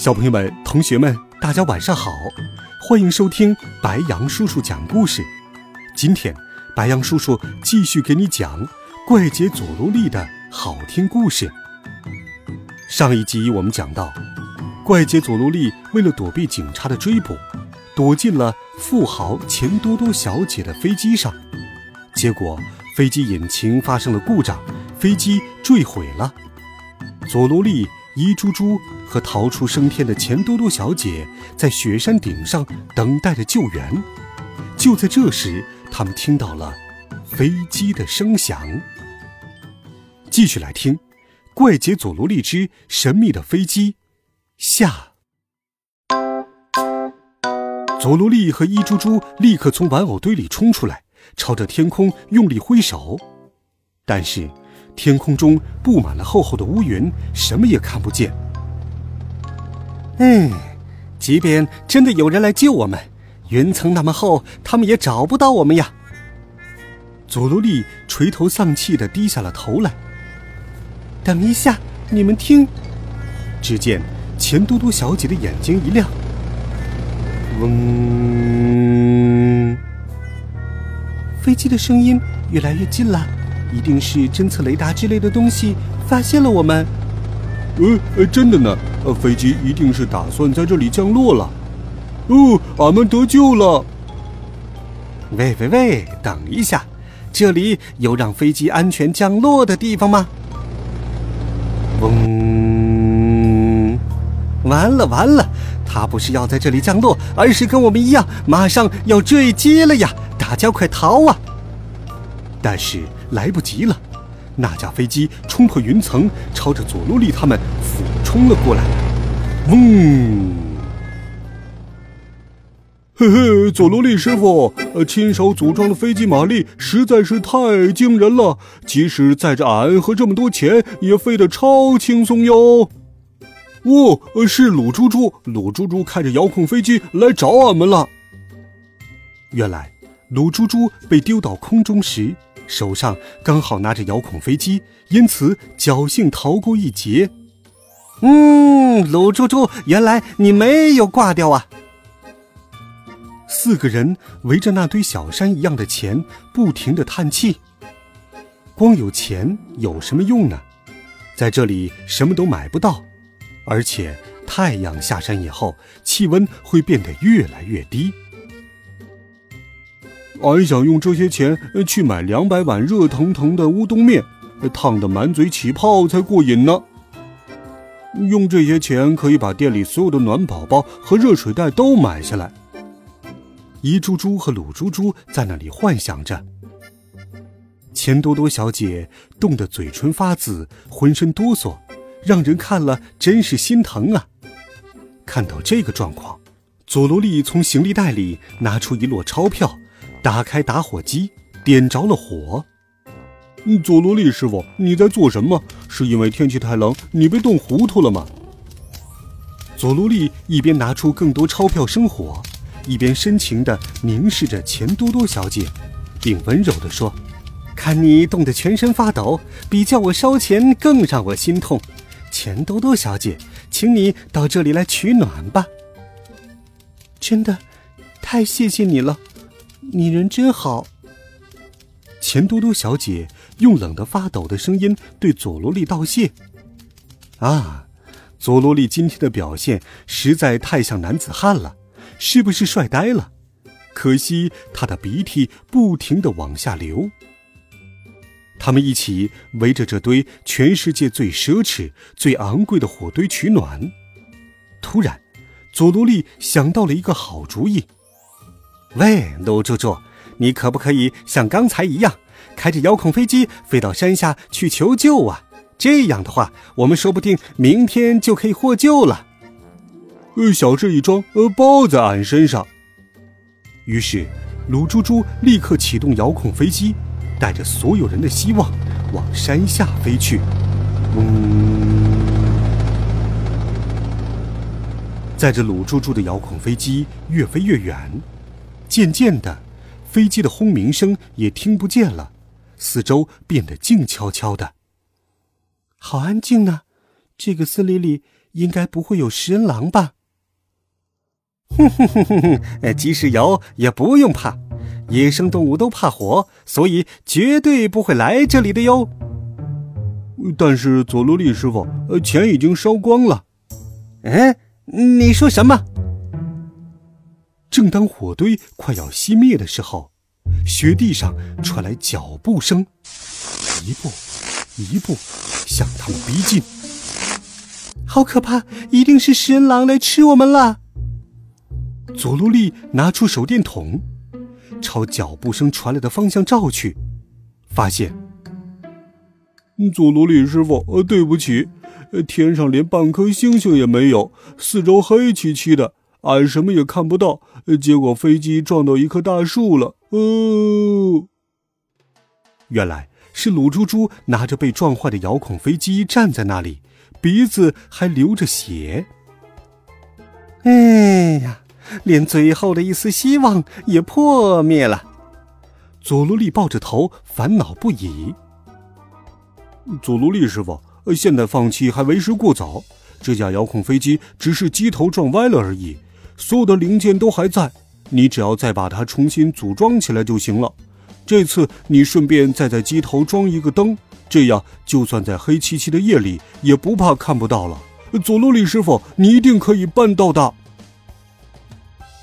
小朋友们、同学们，大家晚上好，欢迎收听白羊叔叔讲故事。今天，白羊叔叔继续给你讲怪杰佐罗利的好听故事。上一集我们讲到，怪杰佐罗利为了躲避警察的追捕，躲进了富豪钱多多小姐的飞机上，结果飞机引擎发生了故障，飞机坠毁了。佐罗利。伊猪猪和逃出升天的钱多多小姐在雪山顶上等待着救援。就在这时，他们听到了飞机的声响。继续来听《怪杰佐罗利之神秘的飞机》下。佐罗利和伊猪猪立刻从玩偶堆里冲出来，朝着天空用力挥手，但是。天空中布满了厚厚的乌云，什么也看不见。嗯，即便真的有人来救我们，云层那么厚，他们也找不到我们呀。佐罗利垂头丧气的低下了头来。等一下，你们听！只见钱多多小姐的眼睛一亮，嗡，飞机的声音越来越近了。一定是侦测雷达之类的东西发现了我们。呃，真的呢，呃，飞机一定是打算在这里降落了。哦，俺们得救了。喂喂喂，等一下，这里有让飞机安全降落的地方吗？嗡，完了完了，他不是要在这里降落，而是跟我们一样，马上要坠机了呀！大家快逃啊！但是。来不及了，那架飞机冲破云层，朝着佐罗利他们俯冲了过来。嗡！嘿嘿，佐罗利师傅，呃，亲手组装的飞机马力实在是太惊人了，即使载着俺和这么多钱，也飞得超轻松哟。哦，是鲁猪猪，鲁猪猪开着遥控飞机来找俺们了。原来，鲁猪猪被丢到空中时。手上刚好拿着遥控飞机，因此侥幸逃过一劫。嗯，鲁猪猪，原来你没有挂掉啊！四个人围着那堆小山一样的钱，不停的叹气。光有钱有什么用呢？在这里什么都买不到，而且太阳下山以后，气温会变得越来越低。俺想用这些钱去买两百碗热腾腾的乌冬面，烫得满嘴起泡才过瘾呢。用这些钱可以把店里所有的暖宝宝和热水袋都买下来。一猪猪和鲁猪猪在那里幻想着。钱多多小姐冻得嘴唇发紫，浑身哆嗦，让人看了真是心疼啊。看到这个状况，佐罗利从行李袋里拿出一摞钞票。打开打火机，点着了火。佐罗利师傅，你在做什么？是因为天气太冷，你被冻糊涂了吗？佐罗利一边拿出更多钞票生火，一边深情地凝视着钱多多小姐，并温柔地说：“看你冻得全身发抖，比叫我烧钱更让我心痛。钱多多小姐，请你到这里来取暖吧。”真的，太谢谢你了。你人真好，钱多多小姐用冷得发抖的声音对佐罗利道谢。啊，佐罗利今天的表现实在太像男子汉了，是不是帅呆了？可惜他的鼻涕不停的往下流。他们一起围着这堆全世界最奢侈、最昂贵的火堆取暖。突然，佐罗利想到了一个好主意。喂，鲁猪猪，你可不可以像刚才一样，开着遥控飞机飞到山下去求救啊？这样的话，我们说不定明天就可以获救了。呃，小事一桩，呃，包在俺身上。于是，鲁猪猪立刻启动遥控飞机，带着所有人的希望往山下飞去。嗡！载着鲁猪猪的遥控飞机越飞越远，渐渐的，飞机的轰鸣声也听不见了，四周变得静悄悄的。好安静呢，这个森林里应该不会有食人狼吧？哼哼哼哼哼，即使有也不用怕，野生动物都怕火，所以绝对不会来这里的哟。但是佐罗利师傅，呃，钱已经烧光了。嗯，你说什么？正当火堆快要熄灭的时候，雪地上传来脚步声，一步，一步，向他们逼近。好可怕！一定是食人狼来吃我们了。佐罗利拿出手电筒，朝脚步声传来的方向照去，发现。佐罗利师傅，呃，对不起，天上连半颗星星也没有，四周黑漆漆的，俺什么也看不到。结果飞机撞到一棵大树了。哦，原来是鲁猪猪拿着被撞坏的遥控飞机站在那里，鼻子还流着血。哎呀！连最后的一丝希望也破灭了，佐罗利抱着头烦恼不已。佐罗利师傅，现在放弃还为时过早。这架遥控飞机只是机头撞歪了而已，所有的零件都还在，你只要再把它重新组装起来就行了。这次你顺便再在机头装一个灯，这样就算在黑漆漆的夜里也不怕看不到了。佐罗利师傅，你一定可以办到的。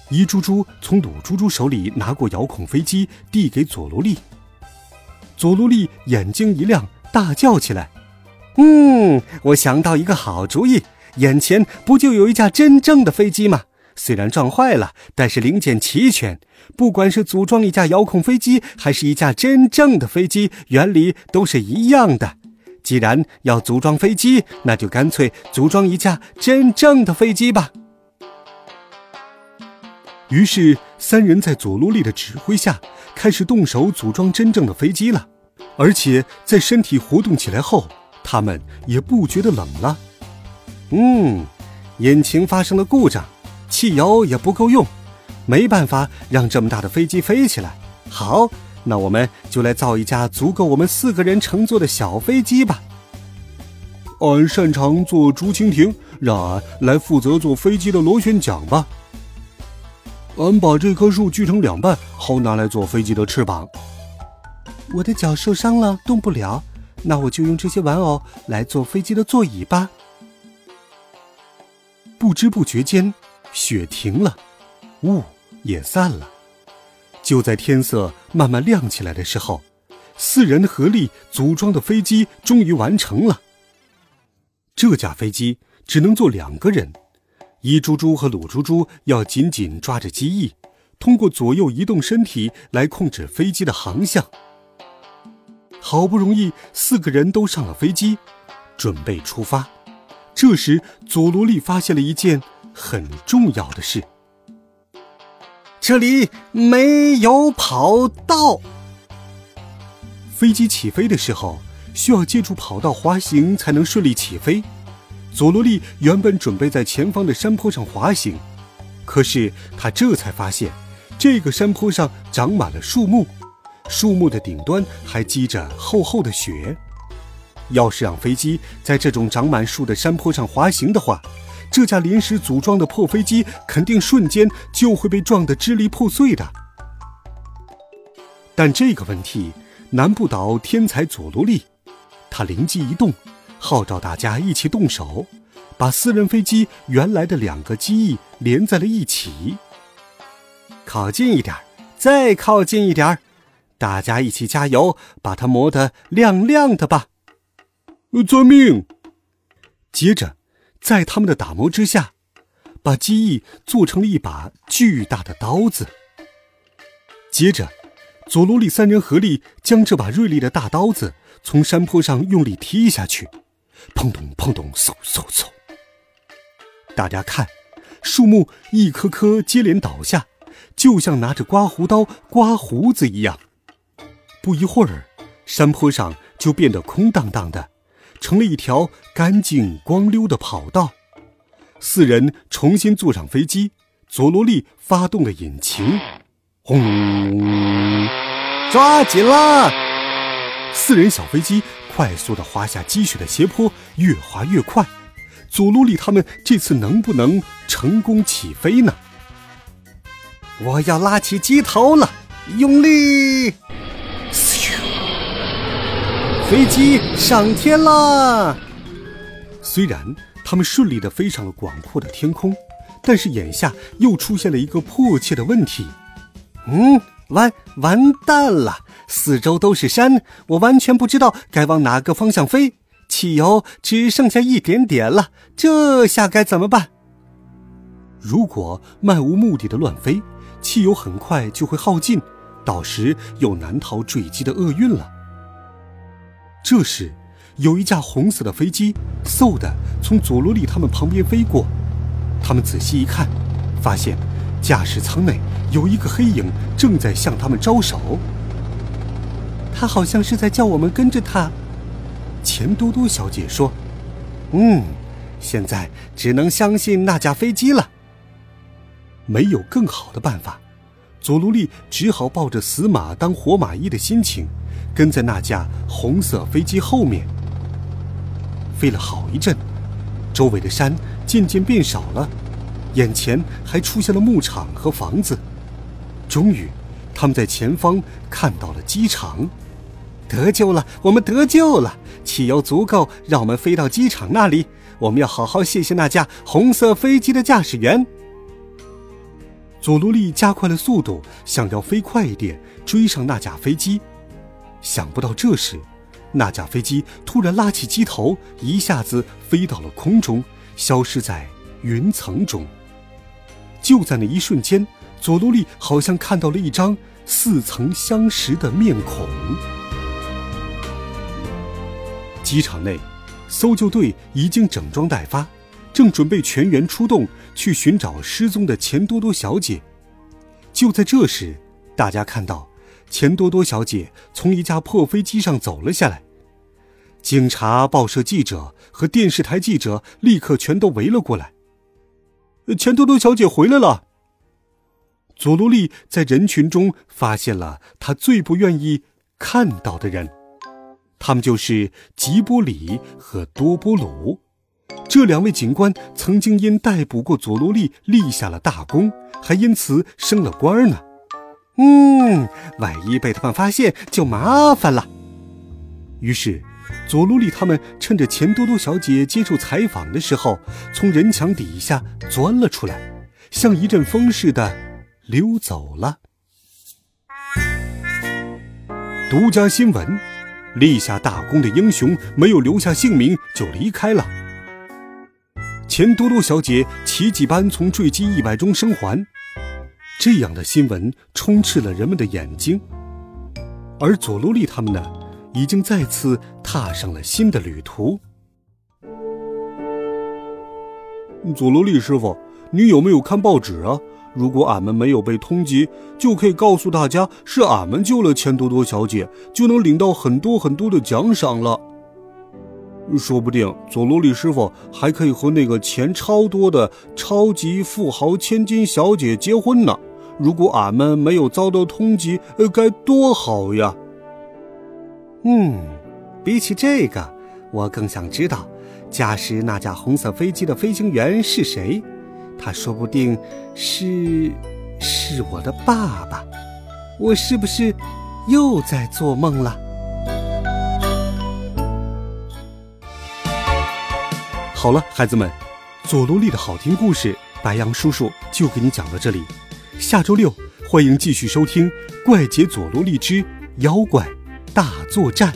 伊猪猪从鲁猪猪手里拿过遥控飞机，递给佐罗利。佐罗利眼睛一亮，大叫起来：“嗯，我想到一个好主意！眼前不就有一架真正的飞机吗？虽然撞坏了，但是零件齐全。不管是组装一架遥控飞机，还是一架真正的飞机，原理都是一样的。既然要组装飞机，那就干脆组装一架真正的飞机吧。”于是，三人在佐罗利的指挥下，开始动手组装真正的飞机了。而且，在身体活动起来后，他们也不觉得冷了。嗯，引擎发生了故障，汽油也不够用，没办法让这么大的飞机飞起来。好，那我们就来造一架足够我们四个人乘坐的小飞机吧。俺擅长做竹蜻蜓，让俺来负责做飞机的螺旋桨吧。俺把这棵树锯成两半，好拿来做飞机的翅膀。我的脚受伤了，动不了，那我就用这些玩偶来做飞机的座椅吧。不知不觉间，雪停了，雾也散了。就在天色慢慢亮起来的时候，四人合力组装的飞机终于完成了。这架飞机只能坐两个人。伊猪猪和鲁猪猪要紧紧抓着机翼，通过左右移动身体来控制飞机的航向。好不容易四个人都上了飞机，准备出发。这时，佐罗利发现了一件很重要的事：这里没有跑道。飞机起飞的时候，需要借助跑道滑行才能顺利起飞。佐罗利原本准备在前方的山坡上滑行，可是他这才发现，这个山坡上长满了树木，树木的顶端还积着厚厚的雪。要是让飞机在这种长满树的山坡上滑行的话，这架临时组装的破飞机肯定瞬间就会被撞得支离破碎的。但这个问题难不倒天才佐罗利，他灵机一动。号召大家一起动手，把私人飞机原来的两个机翼连在了一起。靠近一点，再靠近一点，大家一起加油，把它磨得亮亮的吧！遵命。接着，在他们的打磨之下，把机翼做成了一把巨大的刀子。接着，佐罗利三人合力将这把锐利的大刀子从山坡上用力踢下去。砰咚砰咚，嗖嗖嗖！大家看，树木一棵棵接连倒下，就像拿着刮胡刀刮胡子一样。不一会儿，山坡上就变得空荡荡的，成了一条干净光溜的跑道。四人重新坐上飞机，佐罗利发动了引擎，轰！抓紧了！四人小飞机快速的滑下积雪的斜坡，越滑越快。佐罗利他们这次能不能成功起飞呢？我要拉起机头了，用力！飞机上天啦。虽然他们顺利的飞上了广阔的天空，但是眼下又出现了一个迫切的问题。嗯，完完蛋了！四周都是山，我完全不知道该往哪个方向飞。汽油只剩下一点点了，这下该怎么办？如果漫无目的的乱飞，汽油很快就会耗尽，到时又难逃坠机的厄运了。这时，有一架红色的飞机嗖的从佐罗利他们旁边飞过，他们仔细一看，发现驾驶舱内有一个黑影正在向他们招手。他好像是在叫我们跟着他。钱多多小姐说：“嗯，现在只能相信那架飞机了。没有更好的办法，佐罗利只好抱着死马当活马医的心情，跟在那架红色飞机后面。飞了好一阵，周围的山渐渐变少了，眼前还出现了牧场和房子。终于，他们在前方看到了机场。”得救了，我们得救了！汽油足够让我们飞到机场那里。我们要好好谢谢那架红色飞机的驾驶员。佐罗利加快了速度，想要飞快一点追上那架飞机。想不到这时，那架飞机突然拉起机头，一下子飞到了空中，消失在云层中。就在那一瞬间，佐罗利好像看到了一张似曾相识的面孔。机场内，搜救队已经整装待发，正准备全员出动去寻找失踪的钱多多小姐。就在这时，大家看到钱多多小姐从一架破飞机上走了下来。警察、报社记者和电视台记者立刻全都围了过来。钱多多小姐回来了。佐罗利在人群中发现了他最不愿意看到的人。他们就是吉波里和多波鲁，这两位警官曾经因逮捕过佐罗利立下了大功，还因此升了官呢。嗯，万一被他们发现就麻烦了。于是，佐罗利他们趁着钱多多小姐接受采访的时候，从人墙底下钻了出来，像一阵风似的溜走了。独家新闻。立下大功的英雄没有留下姓名就离开了。钱多多小姐奇迹般从坠机意外中生还，这样的新闻充斥了人们的眼睛。而佐罗利他们呢，已经再次踏上了新的旅途。佐罗利师傅，你有没有看报纸啊？如果俺们没有被通缉，就可以告诉大家是俺们救了钱多多小姐，就能领到很多很多的奖赏了。说不定佐罗里师傅还可以和那个钱超多的超级富豪千金小姐结婚呢。如果俺们没有遭到通缉，呃，该多好呀！嗯，比起这个，我更想知道驾驶那架红色飞机的飞行员是谁。他说不定是是我的爸爸，我是不是又在做梦了？好了，孩子们，佐罗利的好听故事，白羊叔叔就给你讲到这里。下周六欢迎继续收听《怪杰佐罗利之妖怪大作战》，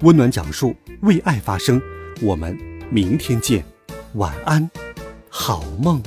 温暖讲述，为爱发声。我们明天见，晚安。好梦。